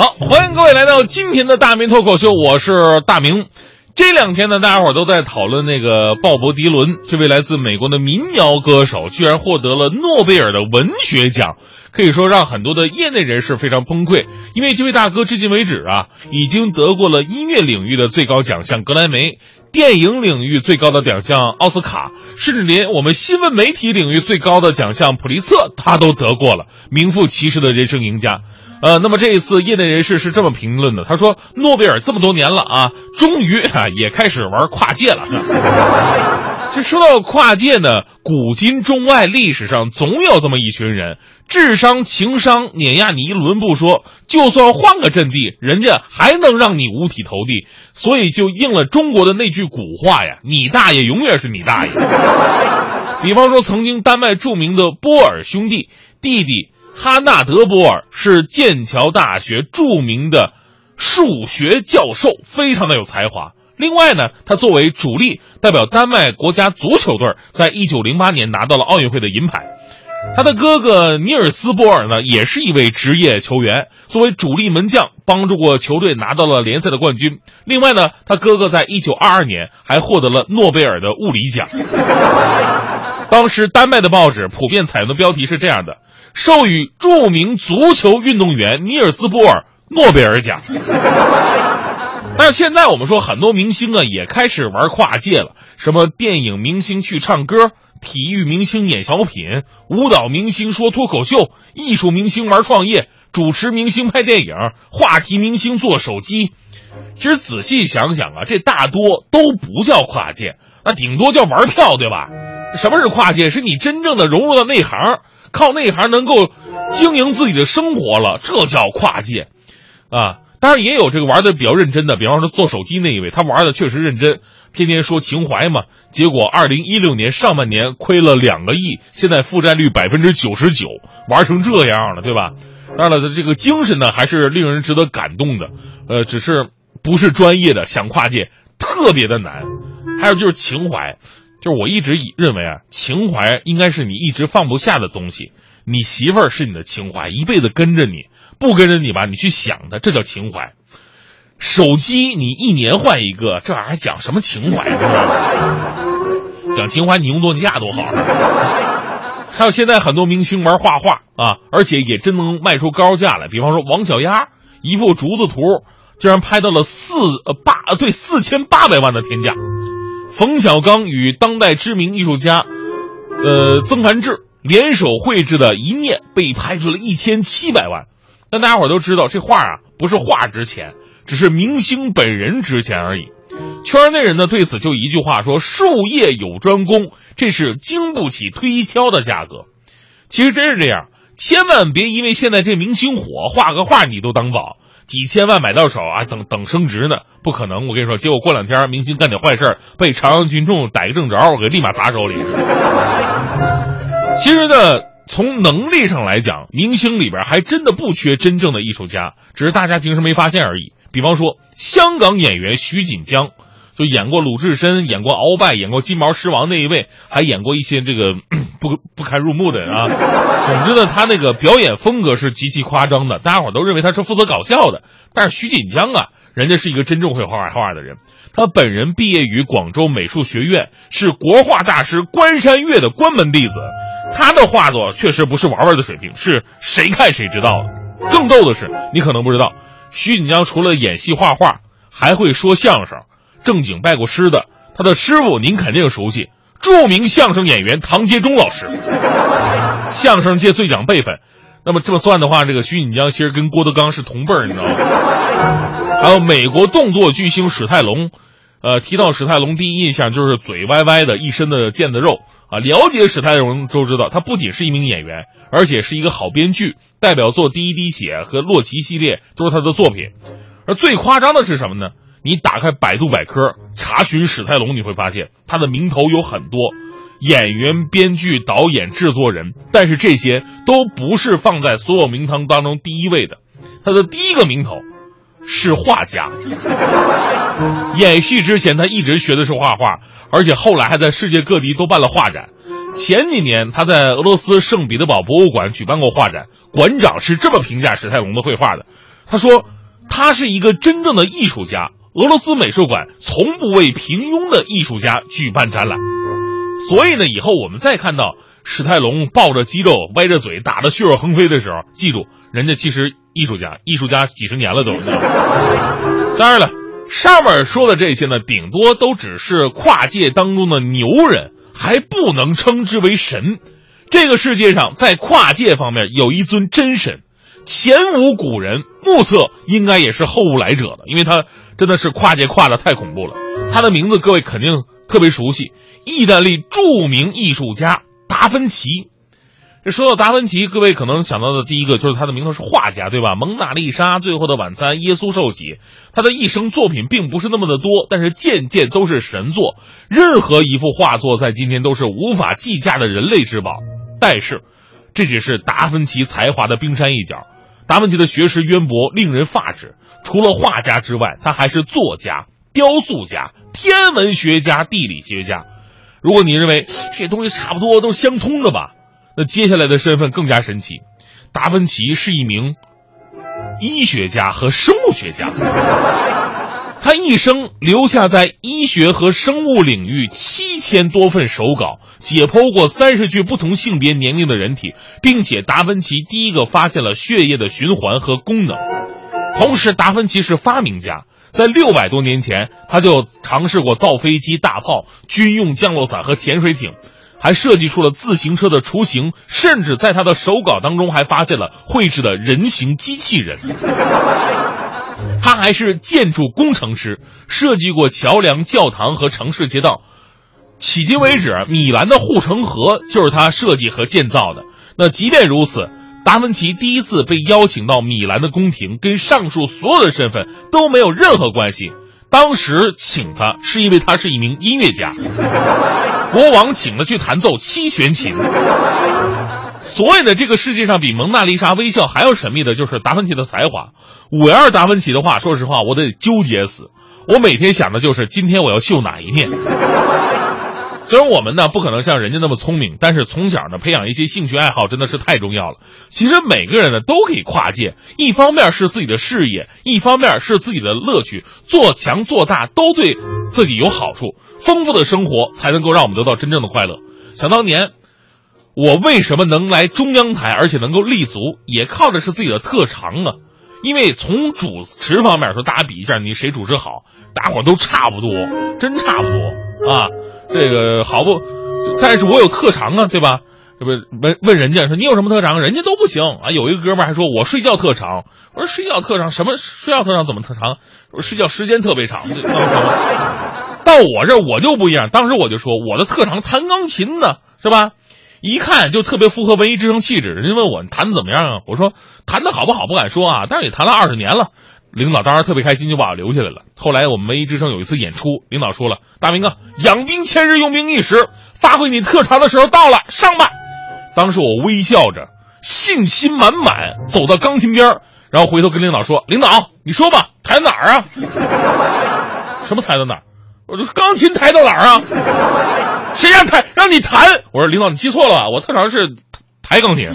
好，欢迎各位来到今天的大明脱口秀，我是大明。这两天呢，大家伙都在讨论那个鲍勃迪伦，这位来自美国的民谣歌手，居然获得了诺贝尔的文学奖，可以说让很多的业内人士非常崩溃。因为这位大哥至今为止啊，已经得过了音乐领域的最高奖项格莱美，电影领域最高的奖项奥斯卡，甚至连我们新闻媒体领域最高的奖项普利策他都得过了，名副其实的人生赢家。呃，那么这一次，业内人士是这么评论的，他说：“诺贝尔这么多年了啊，终于啊也开始玩跨界了。”这说到跨界呢，古今中外历史上总有这么一群人，智商情商碾压你一轮不说，就算换个阵地，人家还能让你五体投地。所以就应了中国的那句古话呀：“你大爷永远是你大爷。”比方说，曾经丹麦著名的波尔兄弟弟弟。哈纳德·波尔是剑桥大学著名的数学教授，非常的有才华。另外呢，他作为主力代表丹麦国家足球队，在一九零八年拿到了奥运会的银牌。他的哥哥尼尔斯·波尔呢，也是一位职业球员，作为主力门将，帮助过球队拿到了联赛的冠军。另外呢，他哥哥在一九二二年还获得了诺贝尔的物理奖。当时丹麦的报纸普遍采用的标题是这样的。授予著名足球运动员尼尔斯·波尔诺贝尔奖。但是现在我们说，很多明星啊也开始玩跨界了，什么电影明星去唱歌，体育明星演小品，舞蹈明星说脱口秀，艺术明星玩创业，主持明星拍电影，话题明星做手机。其实仔细想想啊，这大多都不叫跨界，那顶多叫玩票，对吧？什么是跨界？是你真正的融入到内行。靠内行能够经营自己的生活了，这叫跨界，啊！当然也有这个玩的比较认真的，比方说做手机那一位，他玩的确实认真，天天说情怀嘛。结果二零一六年上半年亏了两个亿，现在负债率百分之九十九，玩成这样了，对吧？当然了，这个精神呢还是令人值得感动的，呃，只是不是专业的想跨界特别的难。还有就是情怀。我一直以认为啊，情怀应该是你一直放不下的东西。你媳妇儿是你的情怀，一辈子跟着你，不跟着你吧，你去想她，这叫情怀。手机你一年换一个，这玩意儿还讲什么情怀？讲情怀，你用诺基亚多好。还有现在很多明星玩画画啊，而且也真能卖出高价来。比方说王小丫，一幅竹子图竟然拍到了四呃八对四千八百万的天价。冯小刚与当代知名艺术家，呃，曾凡志联手绘制的一念被拍出了一千七百万。但大家伙都知道，这画啊不是画值钱，只是明星本人值钱而已。圈内人呢对此就一句话说：“术业有专攻，这是经不起推敲的价格。”其实真是这样，千万别因为现在这明星火，画个画你都当宝。几千万买到手啊，等等升值呢？不可能！我跟你说，结果过两天明星干点坏事被朝阳群众逮个正着，我给立马砸手里。其实呢，从能力上来讲，明星里边还真的不缺真正的艺术家，只是大家平时没发现而已。比方说，香港演员徐锦江。就演过鲁智深，演过鳌拜，演过金毛狮王那一位，还演过一些这个 不不堪入目的啊。总之呢，他那个表演风格是极其夸张的，大家伙都认为他是负责搞笑的。但是徐锦江啊，人家是一个真正会画画的人。他本人毕业于广州美术学院，是国画大师关山月的关门弟子。他的画作确实不是玩玩的水平，是谁看谁知道。更逗的是，你可能不知道，徐锦江除了演戏画画，还会说相声。正经拜过师的，他的师傅您肯定熟悉，著名相声演员唐杰忠老师，相声界最讲辈分。那么这么算的话，这个徐锦江其实跟郭德纲是同辈儿，你知道吗？还有美国动作巨星史泰龙，呃，提到史泰龙，第一印象就是嘴歪歪的，一身的腱子肉啊。了解史泰龙都知道，他不仅是一名演员，而且是一个好编剧，代表作《第一滴血》和《洛奇》系列都是他的作品。而最夸张的是什么呢？你打开百度百科查询史泰龙，你会发现他的名头有很多，演员、编剧、导演、制作人，但是这些都不是放在所有名堂当中第一位的。他的第一个名头是画家。演戏之前，他一直学的是画画，而且后来还在世界各地都办了画展。前几年，他在俄罗斯圣彼得堡博物馆举办过画展，馆长是这么评价史泰龙的绘画的。他说他是一个真正的艺术家。俄罗斯美术馆从不为平庸的艺术家举办展览，所以呢，以后我们再看到史泰龙抱着肌肉、歪着嘴、打得血肉横飞的时候，记住，人家其实艺术家，艺术家几十年了都。当然了，上面说的这些呢，顶多都只是跨界当中的牛人，还不能称之为神。这个世界上，在跨界方面有一尊真神，前无古人，目测应该也是后无来者的，因为他。真的是跨界跨的太恐怖了，他的名字各位肯定特别熟悉，意大利著名艺术家达芬奇。这说到达芬奇，各位可能想到的第一个就是他的名头是画家，对吧？蒙娜丽莎、最后的晚餐、耶稣受洗，他的一生作品并不是那么的多，但是件件都是神作。任何一幅画作在今天都是无法计价的人类之宝。但是，这只是达芬奇才华的冰山一角。达芬奇的学识渊博，令人发指。除了画家之外，他还是作家、雕塑家、天文学家、地理学家。如果你认为 这些东西差不多都相通的吧，那接下来的身份更加神奇。达芬奇是一名医学家和生物学家，他一生留下在医学和生物领域七千多份手稿，解剖过三十具不同性别、年龄的人体，并且达芬奇第一个发现了血液的循环和功能。同时，达芬奇是发明家，在六百多年前，他就尝试过造飞机、大炮、军用降落伞和潜水艇，还设计出了自行车的雏形，甚至在他的手稿当中还发现了绘制的人形机器人。他还是建筑工程师，设计过桥梁、教堂和城市街道。迄今为止，米兰的护城河就是他设计和建造的。那即便如此。达芬奇第一次被邀请到米兰的宫廷，跟上述所有的身份都没有任何关系。当时请他是因为他是一名音乐家，国王请他去弹奏七弦琴。所以呢，这个世界上比蒙娜丽莎微笑还要神秘的就是达芬奇的才华。我要是达芬奇的话，说实话，我得纠结死。我每天想的就是今天我要秀哪一面。虽然我们呢不可能像人家那么聪明，但是从小呢培养一些兴趣爱好真的是太重要了。其实每个人呢都可以跨界，一方面是自己的事业，一方面是自己的乐趣，做强做大都对自己有好处。丰富的生活才能够让我们得到真正的快乐。想当年，我为什么能来中央台，而且能够立足，也靠的是自己的特长啊。因为从主持方面说，大家比一下，你谁主持好，大伙都差不多，真差不多啊。这个好不，但是我有特长啊，对吧？这不问问人家说你有什么特长，人家都不行啊。有一个哥们还说我睡觉特长，我说睡觉特长什么？睡觉特长怎么特长？我睡觉时间特别长。到我这我就不一样，当时我就说我的特长弹钢琴呢，是吧？一看就特别符合文艺之声气质。人家问我弹的怎么样啊？我说弹的好不好不敢说啊，但是也弹了二十年了。领导当时特别开心，就把我留下来了。后来我们文艺之声有一次演出，领导说了：“大明啊，养兵千日，用兵一时，发挥你特长的时候到了，上吧。”当时我微笑着，信心满满走到钢琴边然后回头跟领导说：“领导，你说吧，抬哪儿啊？什么抬到哪儿？我说钢琴抬到哪儿啊？谁让抬让你弹？我说领导你记错了，我特长是抬钢铁。”